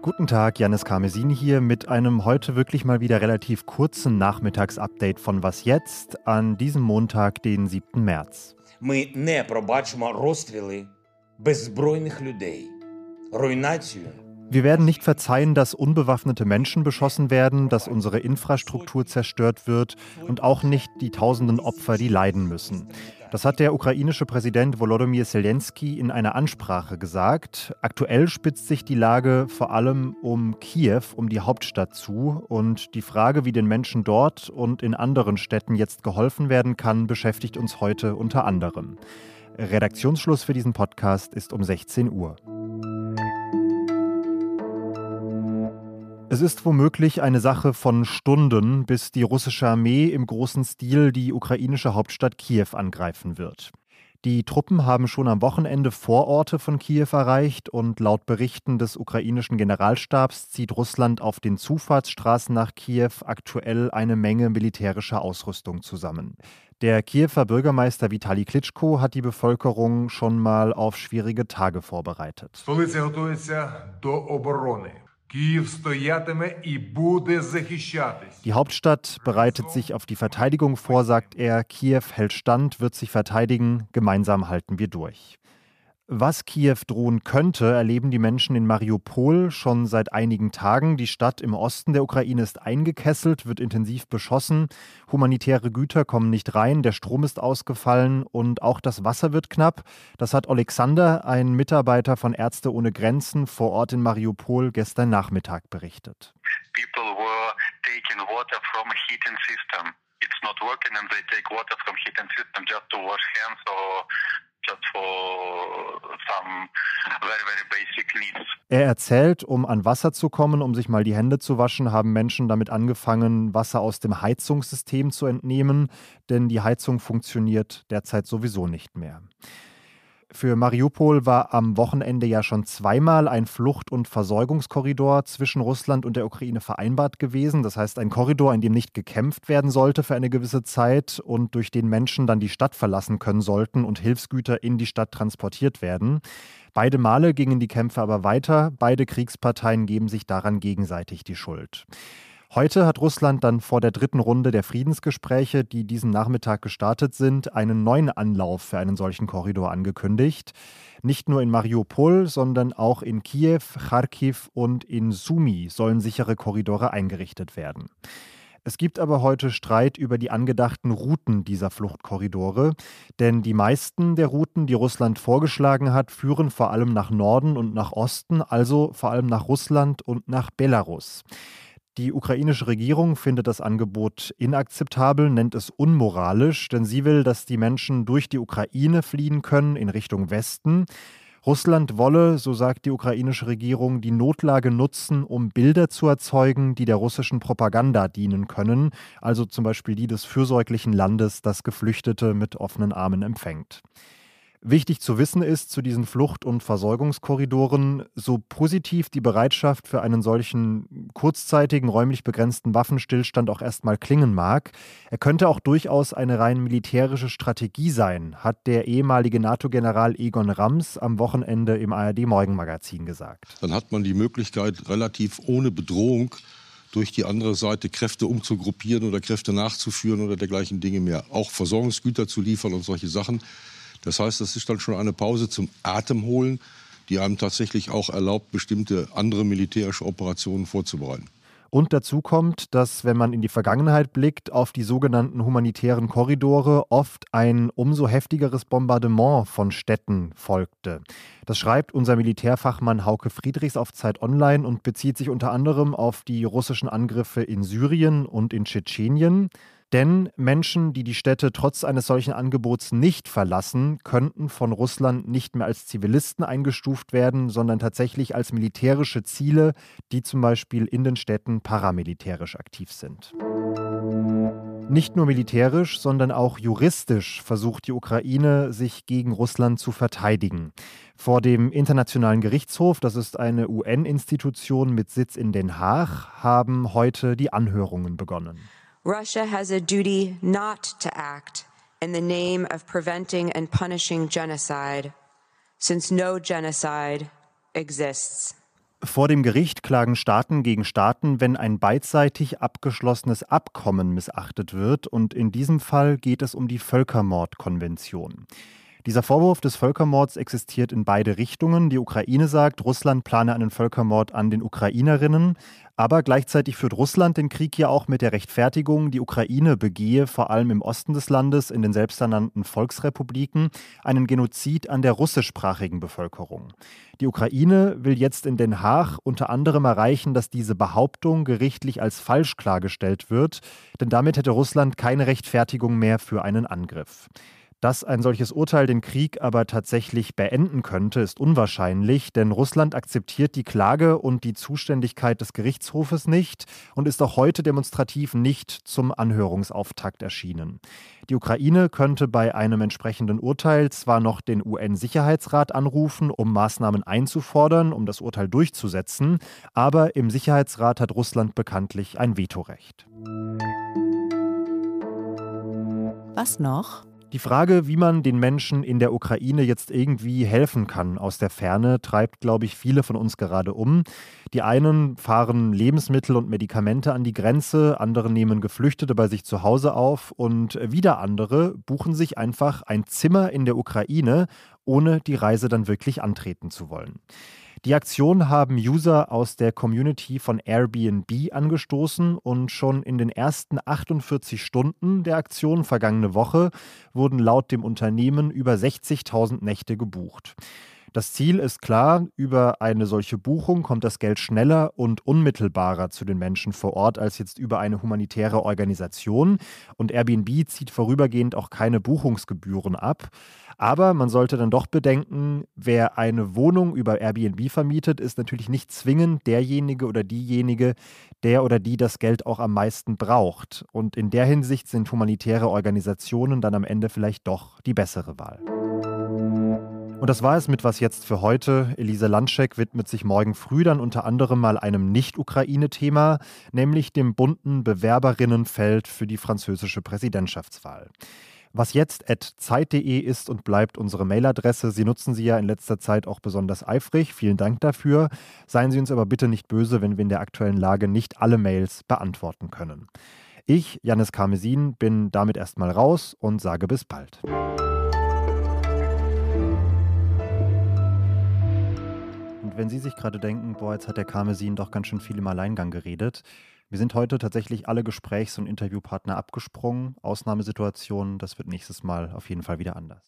Guten Tag, Janis Karmesin hier mit einem heute wirklich mal wieder relativ kurzen Nachmittagsupdate von Was jetzt an diesem Montag, den 7. März. Ми не пробачимо розстріли беззбройних людей, руйнацію Wir werden nicht verzeihen, dass unbewaffnete Menschen beschossen werden, dass unsere Infrastruktur zerstört wird und auch nicht die tausenden Opfer, die leiden müssen. Das hat der ukrainische Präsident Volodymyr Zelensky in einer Ansprache gesagt. Aktuell spitzt sich die Lage vor allem um Kiew, um die Hauptstadt zu. Und die Frage, wie den Menschen dort und in anderen Städten jetzt geholfen werden kann, beschäftigt uns heute unter anderem. Redaktionsschluss für diesen Podcast ist um 16 Uhr. Es ist womöglich eine Sache von Stunden, bis die russische Armee im großen Stil die ukrainische Hauptstadt Kiew angreifen wird. Die Truppen haben schon am Wochenende Vororte von Kiew erreicht und laut Berichten des ukrainischen Generalstabs zieht Russland auf den Zufahrtsstraßen nach Kiew aktuell eine Menge militärischer Ausrüstung zusammen. Der Kiewer Bürgermeister Vitali Klitschko hat die Bevölkerung schon mal auf schwierige Tage vorbereitet. Die Hauptstadt bereitet sich auf die Verteidigung vor, sagt er. Kiew hält stand, wird sich verteidigen. Gemeinsam halten wir durch. Was Kiew drohen könnte, erleben die Menschen in Mariupol schon seit einigen Tagen. Die Stadt im Osten der Ukraine ist eingekesselt, wird intensiv beschossen. Humanitäre Güter kommen nicht rein, der Strom ist ausgefallen und auch das Wasser wird knapp. Das hat Alexander, ein Mitarbeiter von Ärzte ohne Grenzen vor Ort in Mariupol, gestern Nachmittag berichtet. People were taking water from a heating system. It's not working and they take water from heating system just to wash hands or er erzählt, um an Wasser zu kommen, um sich mal die Hände zu waschen, haben Menschen damit angefangen, Wasser aus dem Heizungssystem zu entnehmen, denn die Heizung funktioniert derzeit sowieso nicht mehr. Für Mariupol war am Wochenende ja schon zweimal ein Flucht- und Versorgungskorridor zwischen Russland und der Ukraine vereinbart gewesen. Das heißt, ein Korridor, in dem nicht gekämpft werden sollte für eine gewisse Zeit und durch den Menschen dann die Stadt verlassen können sollten und Hilfsgüter in die Stadt transportiert werden. Beide Male gingen die Kämpfe aber weiter. Beide Kriegsparteien geben sich daran gegenseitig die Schuld. Heute hat Russland dann vor der dritten Runde der Friedensgespräche, die diesen Nachmittag gestartet sind, einen neuen Anlauf für einen solchen Korridor angekündigt. Nicht nur in Mariupol, sondern auch in Kiew, Kharkiv und in Sumy sollen sichere Korridore eingerichtet werden. Es gibt aber heute Streit über die angedachten Routen dieser Fluchtkorridore, denn die meisten der Routen, die Russland vorgeschlagen hat, führen vor allem nach Norden und nach Osten, also vor allem nach Russland und nach Belarus. Die ukrainische Regierung findet das Angebot inakzeptabel, nennt es unmoralisch, denn sie will, dass die Menschen durch die Ukraine fliehen können in Richtung Westen. Russland wolle, so sagt die ukrainische Regierung, die Notlage nutzen, um Bilder zu erzeugen, die der russischen Propaganda dienen können, also zum Beispiel die des fürsorglichen Landes, das Geflüchtete mit offenen Armen empfängt. Wichtig zu wissen ist zu diesen Flucht- und Versorgungskorridoren, so positiv die Bereitschaft für einen solchen kurzzeitigen, räumlich begrenzten Waffenstillstand auch erstmal klingen mag, er könnte auch durchaus eine rein militärische Strategie sein, hat der ehemalige NATO-General Egon Rams am Wochenende im ARD-Morgenmagazin gesagt. Dann hat man die Möglichkeit, relativ ohne Bedrohung durch die andere Seite Kräfte umzugruppieren oder Kräfte nachzuführen oder dergleichen Dinge mehr. Auch Versorgungsgüter zu liefern und solche Sachen. Das heißt, das ist dann schon eine Pause zum Atemholen, die einem tatsächlich auch erlaubt, bestimmte andere militärische Operationen vorzubereiten. Und dazu kommt, dass, wenn man in die Vergangenheit blickt, auf die sogenannten humanitären Korridore oft ein umso heftigeres Bombardement von Städten folgte. Das schreibt unser Militärfachmann Hauke Friedrichs auf Zeit Online und bezieht sich unter anderem auf die russischen Angriffe in Syrien und in Tschetschenien. Denn Menschen, die die Städte trotz eines solchen Angebots nicht verlassen, könnten von Russland nicht mehr als Zivilisten eingestuft werden, sondern tatsächlich als militärische Ziele, die zum Beispiel in den Städten paramilitärisch aktiv sind. Nicht nur militärisch, sondern auch juristisch versucht die Ukraine, sich gegen Russland zu verteidigen. Vor dem Internationalen Gerichtshof, das ist eine UN-Institution mit Sitz in Den Haag, haben heute die Anhörungen begonnen. Russia has a duty not to act in the name of preventing and punishing genocide, since no genocide exists. Vor dem Gericht klagen Staaten gegen Staaten, wenn ein beidseitig abgeschlossenes Abkommen missachtet wird, und in diesem Fall geht es um die Völkermordkonvention. Dieser Vorwurf des Völkermords existiert in beide Richtungen. Die Ukraine sagt, Russland plane einen Völkermord an den Ukrainerinnen, aber gleichzeitig führt Russland den Krieg ja auch mit der Rechtfertigung, die Ukraine begehe vor allem im Osten des Landes, in den selbsternannten Volksrepubliken, einen Genozid an der russischsprachigen Bevölkerung. Die Ukraine will jetzt in Den Haag unter anderem erreichen, dass diese Behauptung gerichtlich als falsch klargestellt wird, denn damit hätte Russland keine Rechtfertigung mehr für einen Angriff. Dass ein solches Urteil den Krieg aber tatsächlich beenden könnte, ist unwahrscheinlich, denn Russland akzeptiert die Klage und die Zuständigkeit des Gerichtshofes nicht und ist auch heute demonstrativ nicht zum Anhörungsauftakt erschienen. Die Ukraine könnte bei einem entsprechenden Urteil zwar noch den UN-Sicherheitsrat anrufen, um Maßnahmen einzufordern, um das Urteil durchzusetzen, aber im Sicherheitsrat hat Russland bekanntlich ein Vetorecht. Was noch? Die Frage, wie man den Menschen in der Ukraine jetzt irgendwie helfen kann aus der Ferne, treibt, glaube ich, viele von uns gerade um. Die einen fahren Lebensmittel und Medikamente an die Grenze, andere nehmen Geflüchtete bei sich zu Hause auf und wieder andere buchen sich einfach ein Zimmer in der Ukraine, ohne die Reise dann wirklich antreten zu wollen. Die Aktion haben User aus der Community von Airbnb angestoßen und schon in den ersten 48 Stunden der Aktion vergangene Woche wurden laut dem Unternehmen über 60.000 Nächte gebucht. Das Ziel ist klar, über eine solche Buchung kommt das Geld schneller und unmittelbarer zu den Menschen vor Ort als jetzt über eine humanitäre Organisation. Und Airbnb zieht vorübergehend auch keine Buchungsgebühren ab. Aber man sollte dann doch bedenken, wer eine Wohnung über Airbnb vermietet, ist natürlich nicht zwingend derjenige oder diejenige, der oder die das Geld auch am meisten braucht. Und in der Hinsicht sind humanitäre Organisationen dann am Ende vielleicht doch die bessere Wahl. Und das war es mit Was jetzt für heute. Elise Landschek widmet sich morgen früh dann unter anderem mal einem Nicht-Ukraine-Thema, nämlich dem bunten Bewerberinnenfeld für die französische Präsidentschaftswahl. Was jetzt zeit.de ist und bleibt unsere Mailadresse. Sie nutzen sie ja in letzter Zeit auch besonders eifrig. Vielen Dank dafür. Seien Sie uns aber bitte nicht böse, wenn wir in der aktuellen Lage nicht alle Mails beantworten können. Ich, Janis Karmesin, bin damit erstmal raus und sage bis bald. Wenn Sie sich gerade denken, boah, jetzt hat der Karmesin doch ganz schön viel im Alleingang geredet, wir sind heute tatsächlich alle Gesprächs- und Interviewpartner abgesprungen. Ausnahmesituationen, das wird nächstes Mal auf jeden Fall wieder anders.